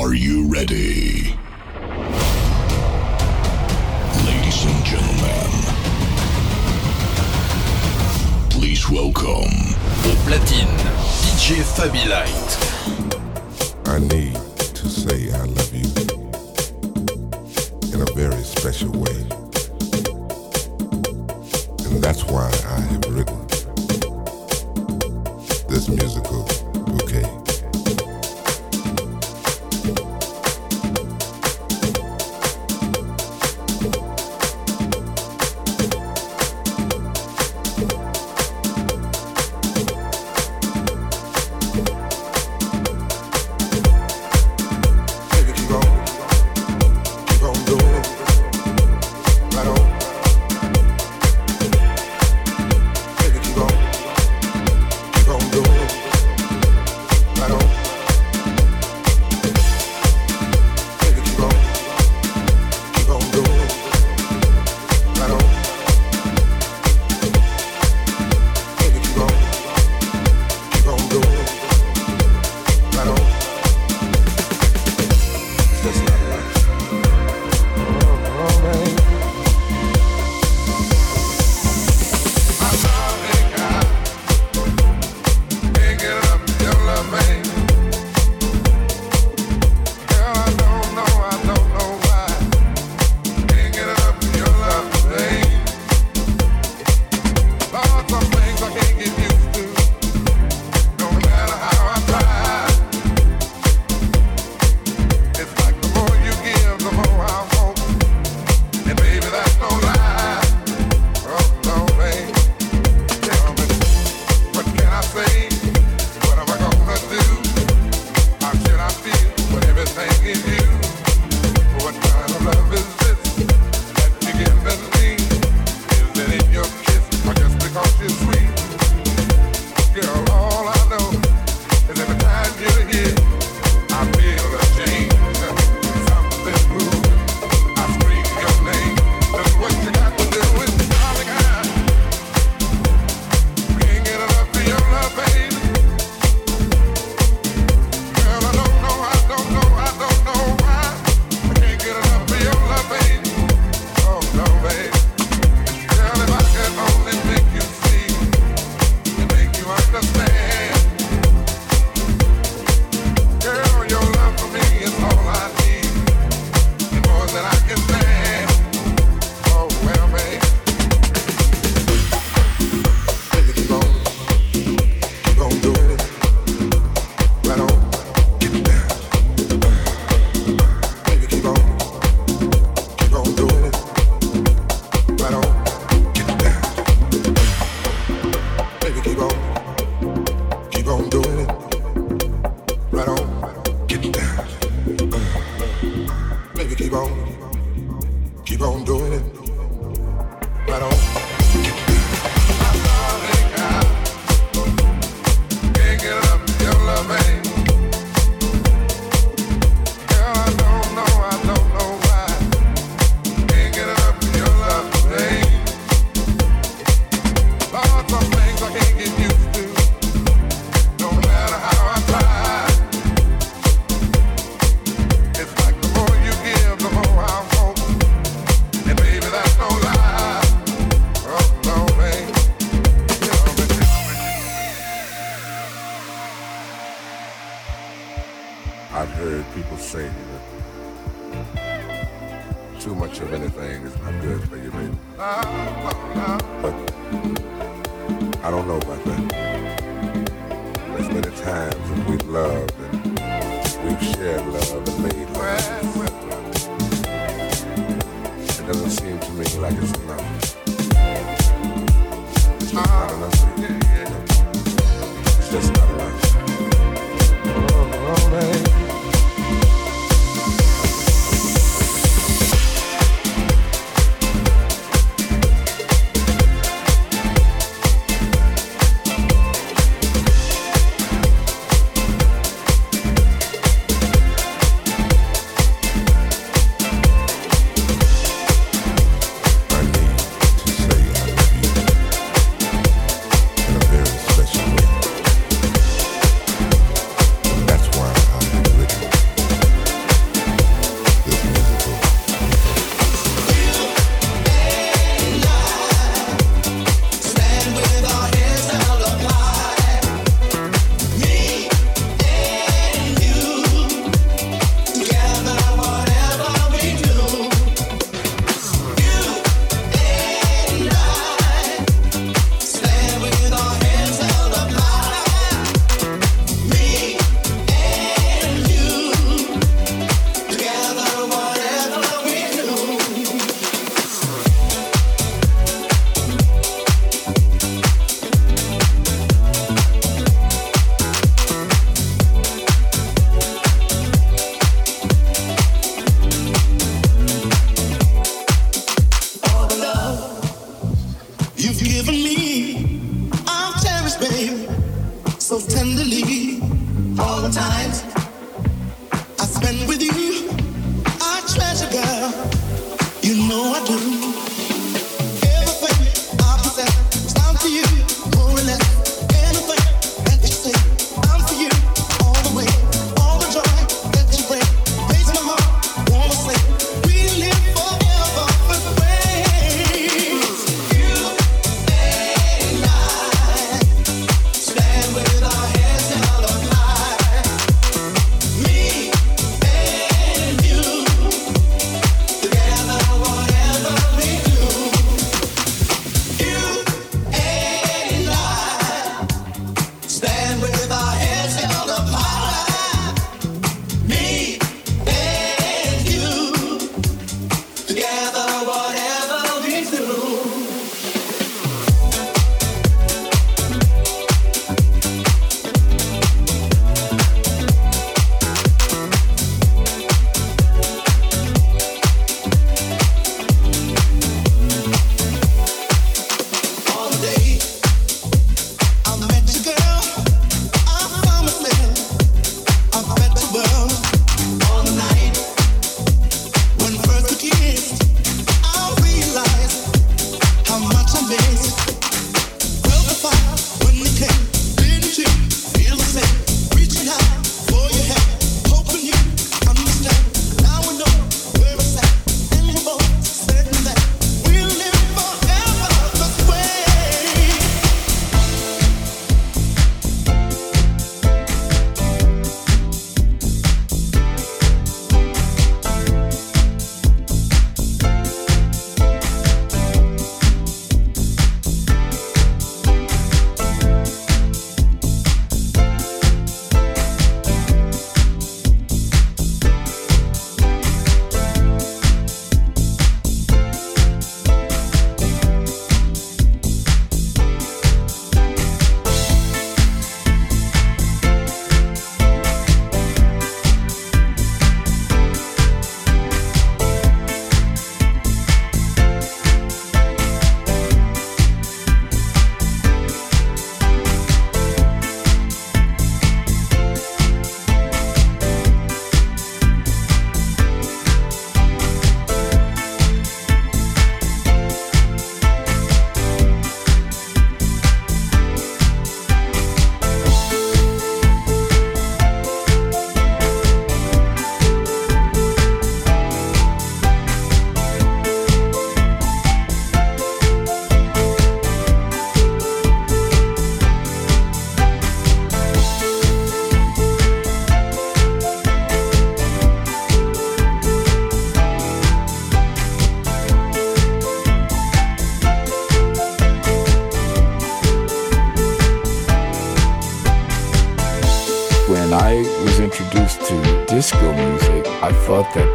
Are you ready? Ladies and gentlemen, please welcome the platine DJ Fabi Light. I need to say I love you in a very special way. And that's why I have written this musical bouquet.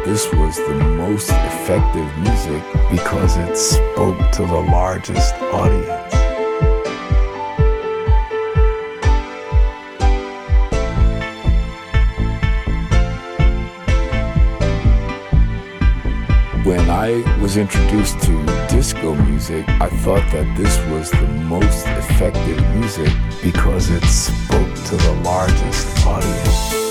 This was the most effective music because it spoke to the largest audience. I was introduced to disco music, I thought that this was the most effective music because it spoke to the largest audience.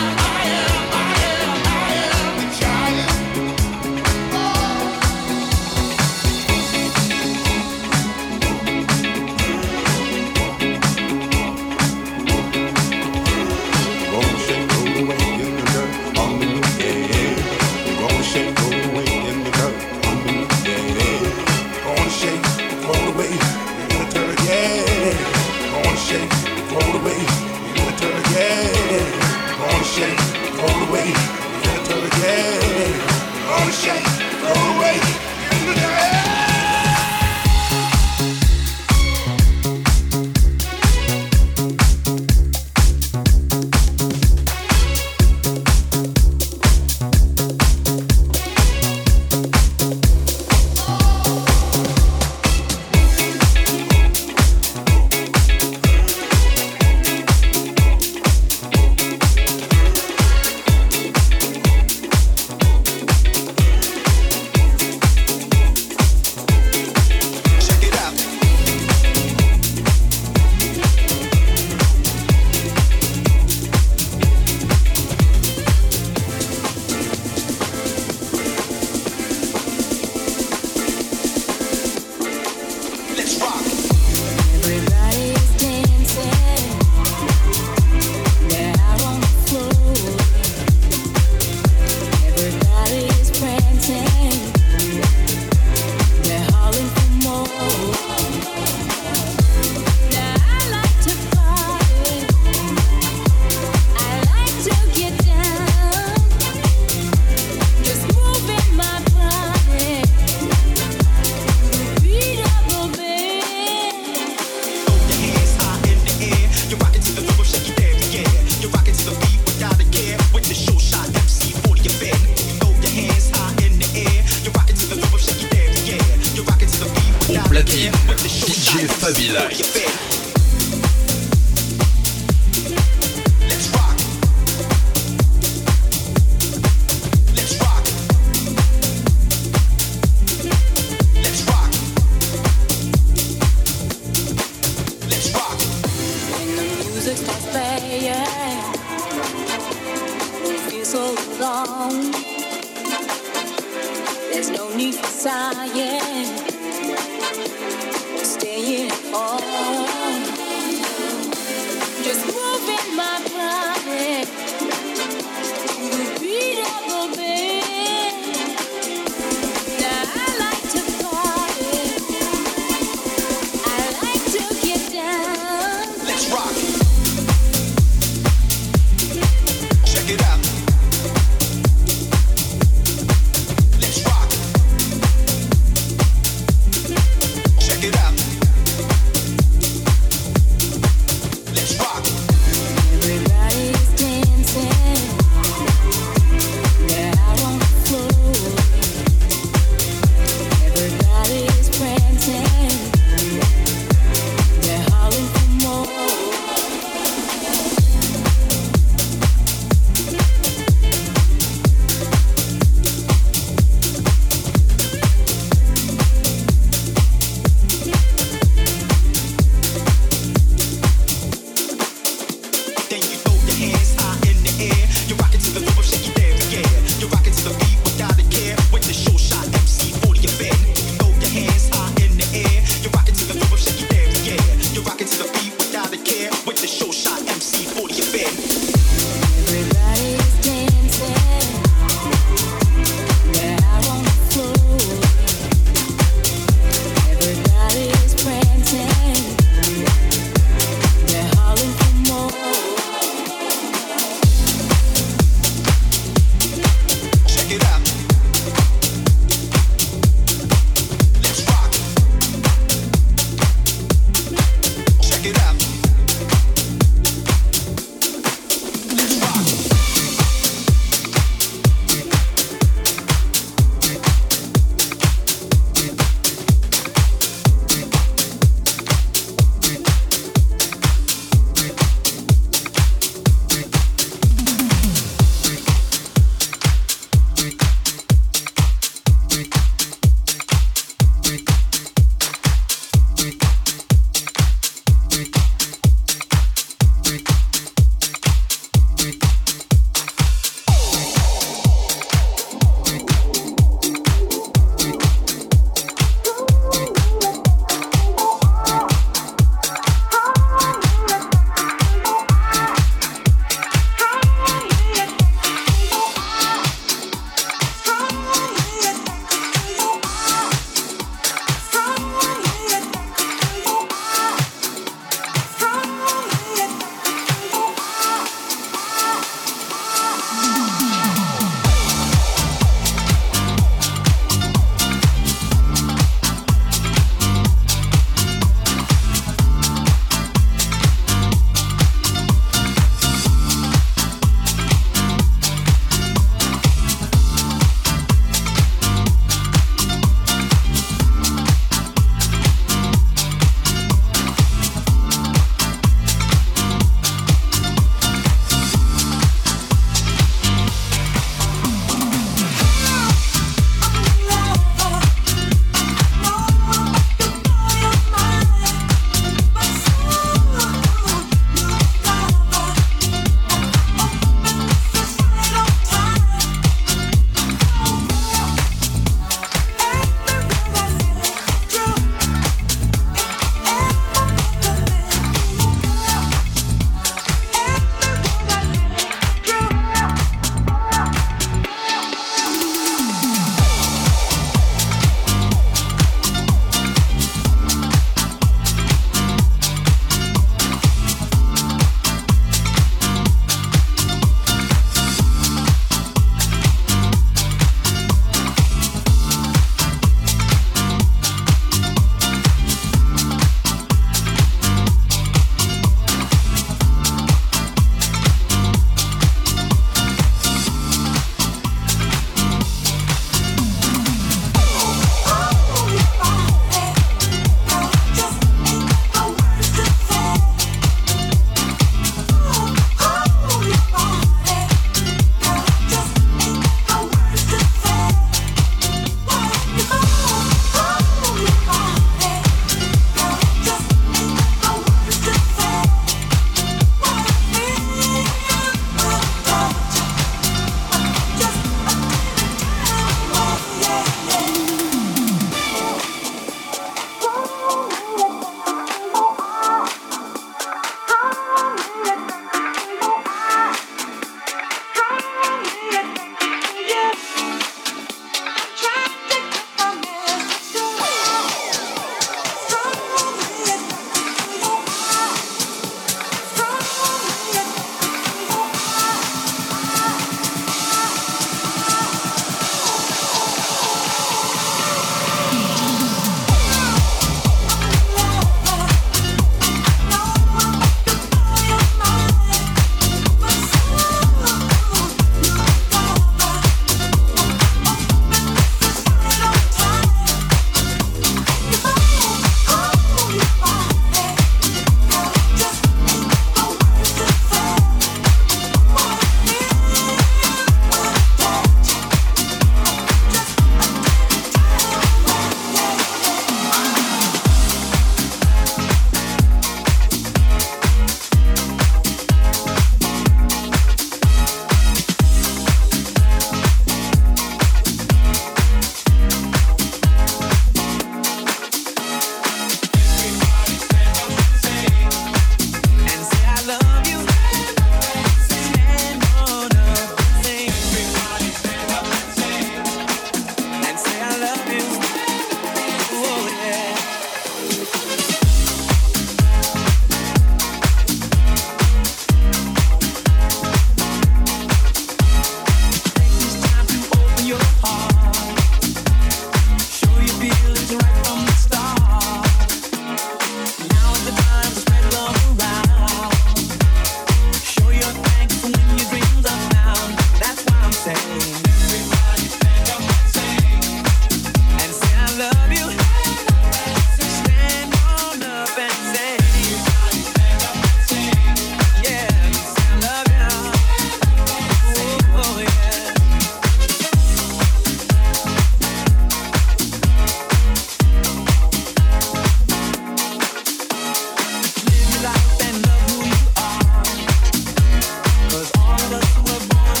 the morning.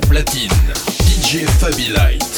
Platine, DJ Fabi Light.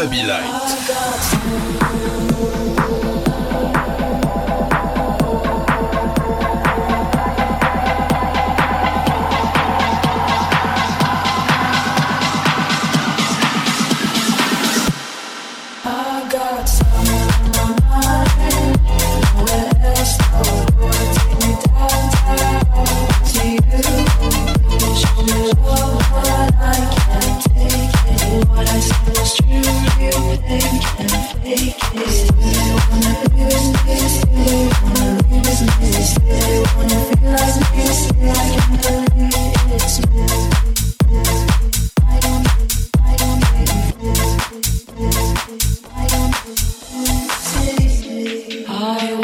DJ Fabi Light.